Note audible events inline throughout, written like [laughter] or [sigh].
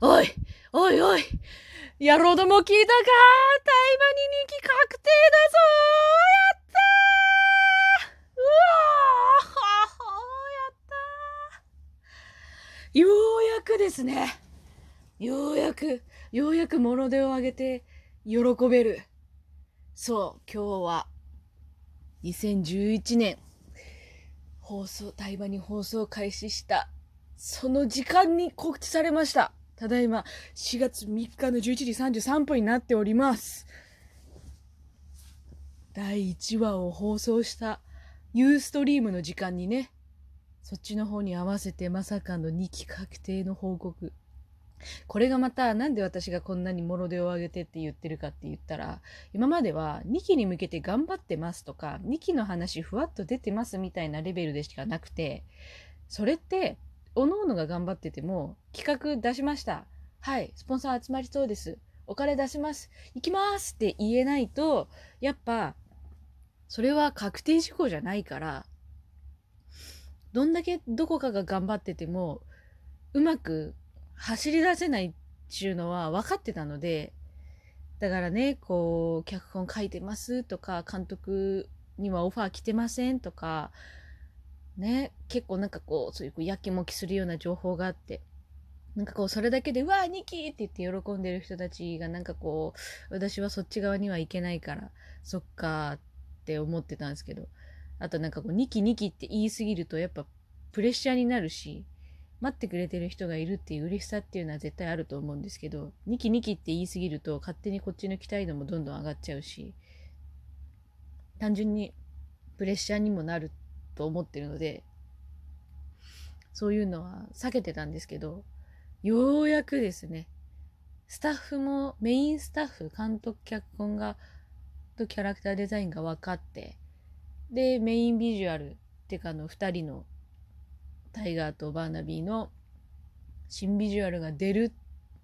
おいおいおい。野郎ども聞いたか？大麻に人気確定だぞ。やったー。うわー。やったようやくですね。ようやくようやく物手を上げて喜べる。そう今日は2011年。放送対話に放送開始した。その時間に告知されました。ただいま4月3日の11時33分になっております。第1話を放送したユーストリームの時間にねそっちの方に合わせてまさかの2期確定の報告。これがまたなんで私がこんなにもろ手を挙げてって言ってるかって言ったら今までは2期に向けて頑張ってますとか2期の話ふわっと出てますみたいなレベルでしかなくてそれって各々が頑張ってても企画出しました。はいスポンサー集まりそうです。お金出します。行きます。って言えないとやっぱそれは確定事項じゃないからどんだけどこかが頑張っててもうまく走り出せないっていうのは分かってたので、だからね、こう、脚本書いてますとか、監督にはオファー来てませんとか、ね、結構なんかこう、そういうやきもきするような情報があって、なんかこう、それだけで、うわー、2期って言って喜んでる人たちが、なんかこう、私はそっち側には行けないから、そっかって思ってたんですけど、あとなんかこう、2期2期って言いすぎると、やっぱプレッシャーになるし、待ってくれてる人がいるっていう嬉しさっていうのは絶対あると思うんですけど、ニキニキって言い過ぎると勝手にこっちの期待度もどんどん上がっちゃうし、単純にプレッシャーにもなると思ってるので、そういうのは避けてたんですけど、ようやくですね、スタッフもメインスタッフ、監督、脚本が、とキャラクターデザインが分かって、で、メインビジュアルっていうかの2人のタイガーとバーナビーの新ビジュアルが出る、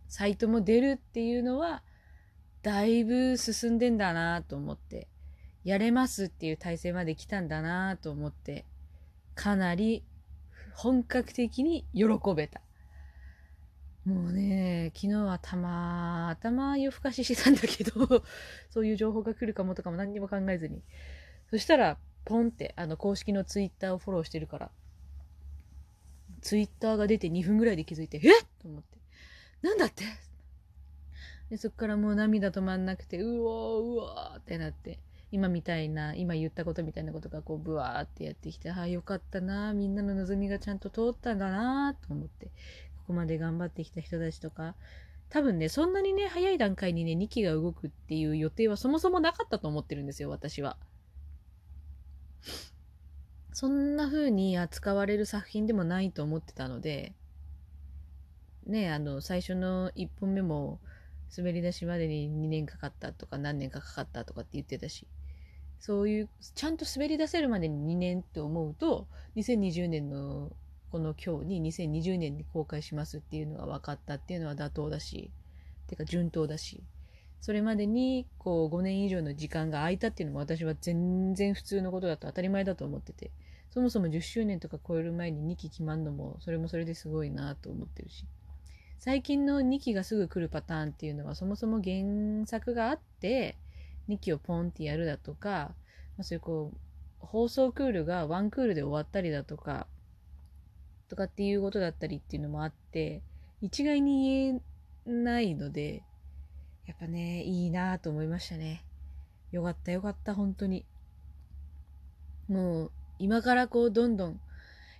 サイトも出るっていうのは、だいぶ進んでんだなと思って、やれますっていう体制まで来たんだなと思って、かなり本格的に喜べた。もうね、昨日はたま、頭夜更かししてたんだけど、[laughs] そういう情報が来るかもとかも何にも考えずに。そしたら、ポンって、あの、公式のツイッターをフォローしてるから、ツイッターが出て2分ぐらいで気づいて、えっ？と思って。なんだって？で、そっからもう涙止まんなくて、うわーうわーってなって、今みたいな、今言ったことみたいなことがこう、ブワーってやってきて、ああ、よかったなみんなの望みがちゃんと通ったんだなと思って、ここまで頑張ってきた人たちとか、多分ね、そんなにね、早い段階にね、2期が動くっていう予定はそもそもなかったと思ってるんですよ、私は。そんな風に扱われる作品でもないと思ってたので、ね、あの、最初の1本目も、滑り出しまでに2年かかったとか何年かかかったとかって言ってたし、そういう、ちゃんと滑り出せるまでに2年って思うと、2020年のこの今日に2020年に公開しますっていうのが分かったっていうのは妥当だし、てか順当だし、それまでにこう5年以上の時間が空いたっていうのも私は全然普通のことだと当たり前だと思ってて、そもそも10周年とか超える前に2期決まんのもそれもそれですごいなと思ってるし最近の2期がすぐ来るパターンっていうのはそもそも原作があって2期をポンってやるだとか、まあ、そういうこう放送クールがワンクールで終わったりだとかとかっていうことだったりっていうのもあって一概に言えないのでやっぱねいいなと思いましたね。よかったよかった本当に。もう今からこうどんどん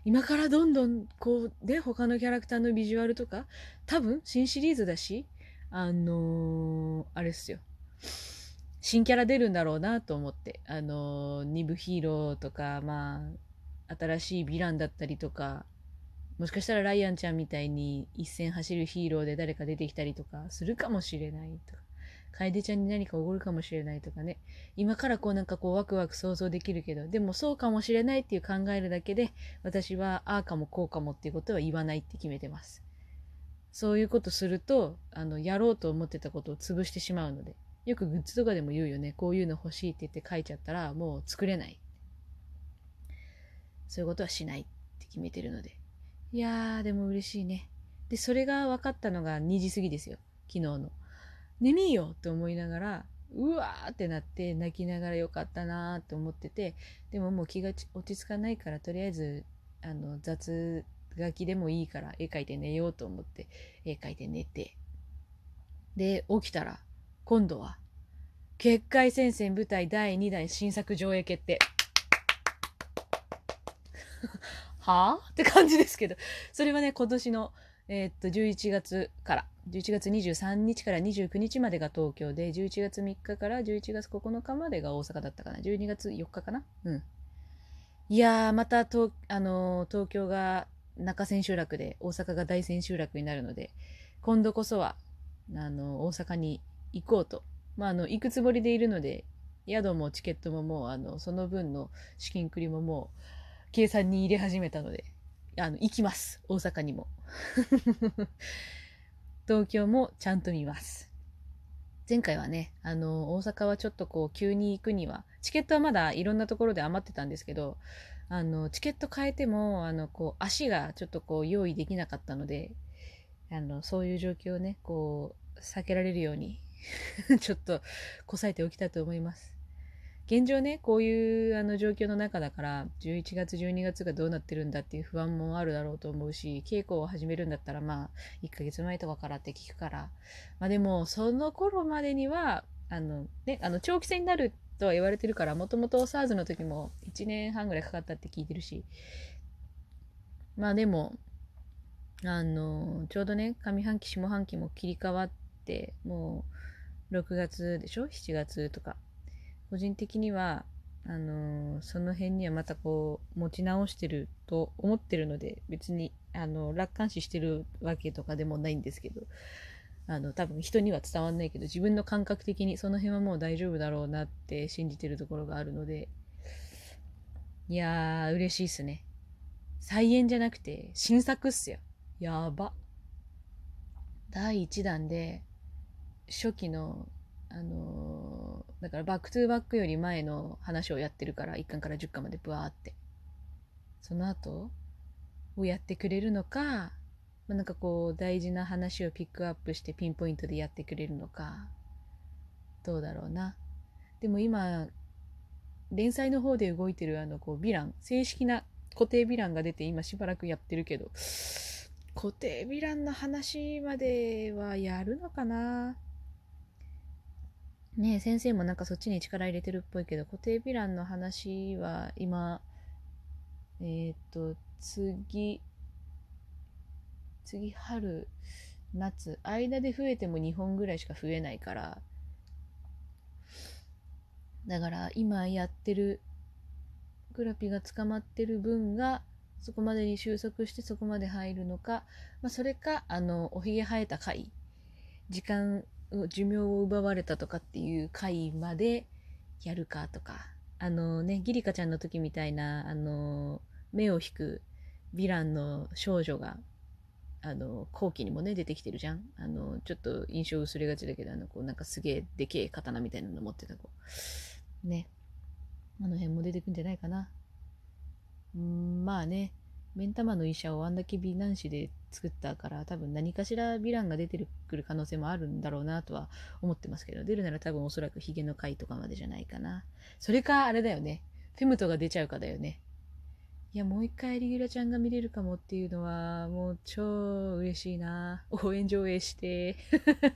今からどんどんこうで他のキャラクターのビジュアルとか多分新シリーズだしあのー、あれっすよ。新キャラ出るんだろうなと思ってあの、2部ヒーローとかまあ新しいヴィランだったりとかもしかしたらライアンちゃんみたいに一戦走るヒーローで誰か出てきたりとかするかもしれないとか楓ちゃんに何かおごるかもしれないとかね。今からこうなんかこうワクワク想像できるけど、でもそうかもしれないっていう考えるだけで、私はああかもこうかもっていうことは言わないって決めてます。そういうことすると、あの、やろうと思ってたことを潰してしまうので。よくグッズとかでも言うよね。こういうの欲しいって言って書いちゃったら、もう作れない。そういうことはしないって決めてるので。いやー、でも嬉しいね。でそれが分かったのが2時過ぎですよ昨日の眠いよって思いながらうわーってなって泣きながらよかったなーって思っててでももう気が落ち着かないからとりあえずあの雑書きでもいいから絵描いて寝ようと思って絵描いて寝てで起きたら今度は結界戦線舞台第2弾新作上映決定。[laughs] はあ？って感じですけど。それはね今年のえー、っと11月から11月23日から29日までが東京で11月3日から11月9日までが大阪だったかな。12月4日かな？うん。いやーまた、あのー、東京が中千秋楽で大阪が大千秋楽になるので今度こそはあの大阪に行こうと、まあ、あの行くつもりでいるので宿もチケットももうあのその分の資金繰りももう計算に入れ始めたのであの行きます。大阪にも。[laughs] 東京もちゃんと見ます。前回はねあの大阪はちょっとこう急に行くにはチケットはまだいろんなところで余ってたんですけどあのチケット変えてもあのこう足がちょっとこう用意できなかったのであのそういう状況をねこう避けられるように [laughs] ちょっとこさえておきたいと思います。現状ねこういうあの状況の中だから11月12月がどうなってるんだっていう不安もあるだろうと思うし稽古を始めるんだったらまあ1ヶ月前とかからって聞くからまあでもその頃までにはあのねあの長期戦になるとは言われてるからもともと SARS の時も1年半ぐらいかかったって聞いてるしまあでもあのちょうどね上半期下半期も切り替わってもう6月でしょ？7月とか。個人的にはあのその辺にはまたこう持ち直してると思ってるので別にあの楽観視してるわけとかでもないんですけどあの多分人には伝わんないけど自分の感覚的にその辺はもう大丈夫だろうなって信じてるところがあるのでいやー嬉しいっすね。再演じゃなくて新作っすよ。やば。第1弾で初期のあのー、だから back to back より前の話をやってるから1巻から10巻までブワーって。その後をやってくれるのかまあ、なんかこう大事な話をピックアップしてピンポイントでやってくれるのかどうだろうな。でも今連載の方で動いてるあのこうヴィラン。正式な固定ヴィランが出て今しばらくやってるけど固定ヴィランの話まではやるのかな。ね先生もなんかそっちに力入れてるっぽいけど固定ヴィランの話は今えー、っと次次春夏間で増えても2本ぐらいしか増えないからだから今やってるグラピが捕まってる分がそこまでに収束してそこまで入るのか、まあ、それかあのおひげ生えた回時間寿命を奪われたとかっていう回までやるかとか。あのねギリカちゃんの時みたいなあの目を引くヴィランの少女があの後期にもね出てきてるじゃん。あのちょっと印象薄れがちだけどあのこうなんかすげえでけえ刀みたいなの持ってた子。ね。あの辺も出てくんじゃないかな。うんまあね。目ん玉の医者をあんだけ美男子で作ったから多分何かしらヴィランが出てくる可能性もあるんだろうなとは思ってますけど出るなら多分おそらくヒゲの回とかまでじゃないかなそれかあれだよねフェムトが出ちゃうかだよねいや、もう一回リギュラちゃんが見れるかもっていうのは、もう超嬉しいな。応援上映して。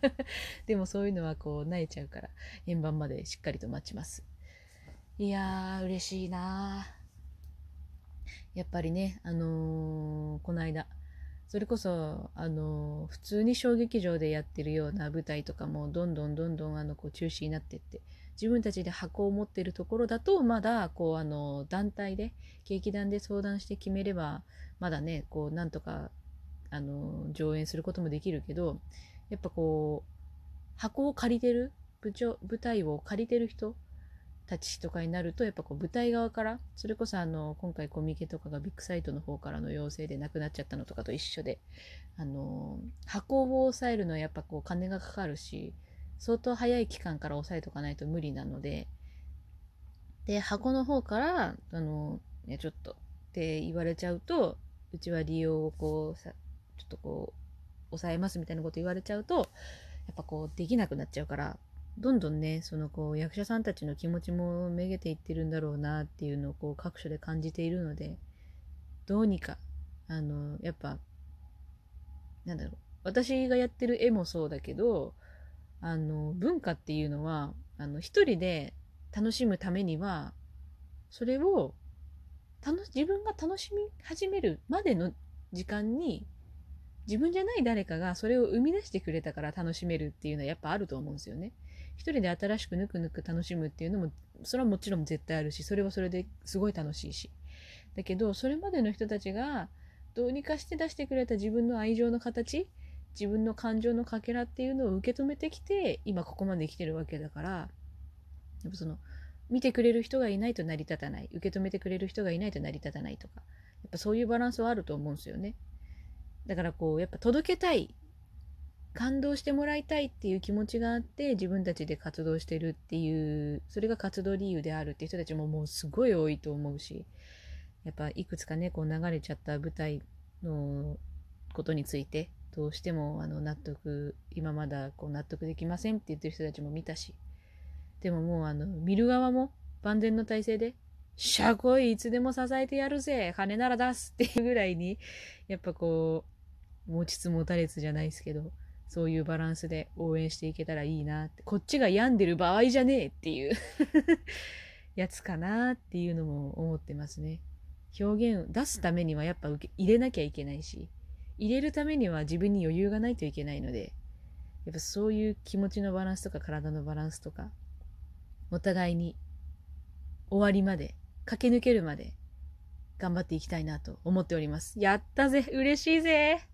[laughs] でもそういうのはこう、泣いちゃうから、円盤までしっかりと待ちます。いやー、嬉しいな。やっぱりね、あのー、この間、それこそ、あの、普通に小劇場でやってるような舞台とかも、どんどんどんどん、あの、こう、中止になってって、自分たちで箱を持ってるところだとまだこうあの団体で劇団で相談して決めればまだねこうなんとかあの上演することもできるけどやっぱこう箱を借りてる部長舞台を借りてる人たちとかになるとやっぱこう舞台側からそれこそあの今回コミケとかがビッグサイトの方からの要請でなくなっちゃったのとかと一緒であの箱を抑えるのはやっぱこう金がかかるし相当早い期間から押さえとかないと無理なので、で、箱の方から、あの、いや、ちょっとって言われちゃうと、うちは利用をこう、さちょっとこう抑えますみたいなこと言われちゃうとやっぱこうできなくなっちゃうからどんどんねそのこう役者さんたちの気持ちもめげていってるんだろうなっていうのをこう各所で感じているのでどうにかあのやっぱなんだろう私がやってる絵もそうだけどあの文化っていうのはあの一人で楽しむためにはそれを自分が楽しみ始めるまでの時間に自分じゃない誰かがそれを生み出してくれたから楽しめるっていうのはやっぱあると思うんですよね。一人で新しくぬくぬく楽しむっていうのもそれはもちろん絶対あるしそれはそれですごい楽しいし。だけどそれまでの人たちがどうにかして出してくれた自分の愛情の形自分の感情のかけらっていうのを受け止めてきて今ここまで来てるわけだからやっぱその見てくれる人がいないと成り立たない受け止めてくれる人がいないと成り立たないとかやっぱそういうバランスはあると思うんですよね。だからこうやっぱ届けたい感動してもらいたいっていう気持ちがあって自分たちで活動してるっていうそれが活動理由であるっていう人たちももうすごい多いと思うしやっぱいくつかねこう流れちゃった舞台のことについてどうしてもあの納得今まだこう納得できませんって言ってる人たちも見たしでももうあの見る側も万全の体制で「しゃこいいつでも支えてやるぜ金なら出す」っていうぐらいにやっぱこう持ちつ持たれつじゃないですけどそういうバランスで応援していけたらいいなってこっちが病んでる場合じゃねえっていう [laughs] やつかなっていうのも思ってますね。表現を出すためにはやっぱ受け入れなきゃいけないし入れるためには自分に余裕がないといけないのでやっぱそういう気持ちのバランスとか体のバランスとかお互いに終わりまで駆け抜けるまで頑張っていきたいなと思っております。やったぜ嬉しいぜ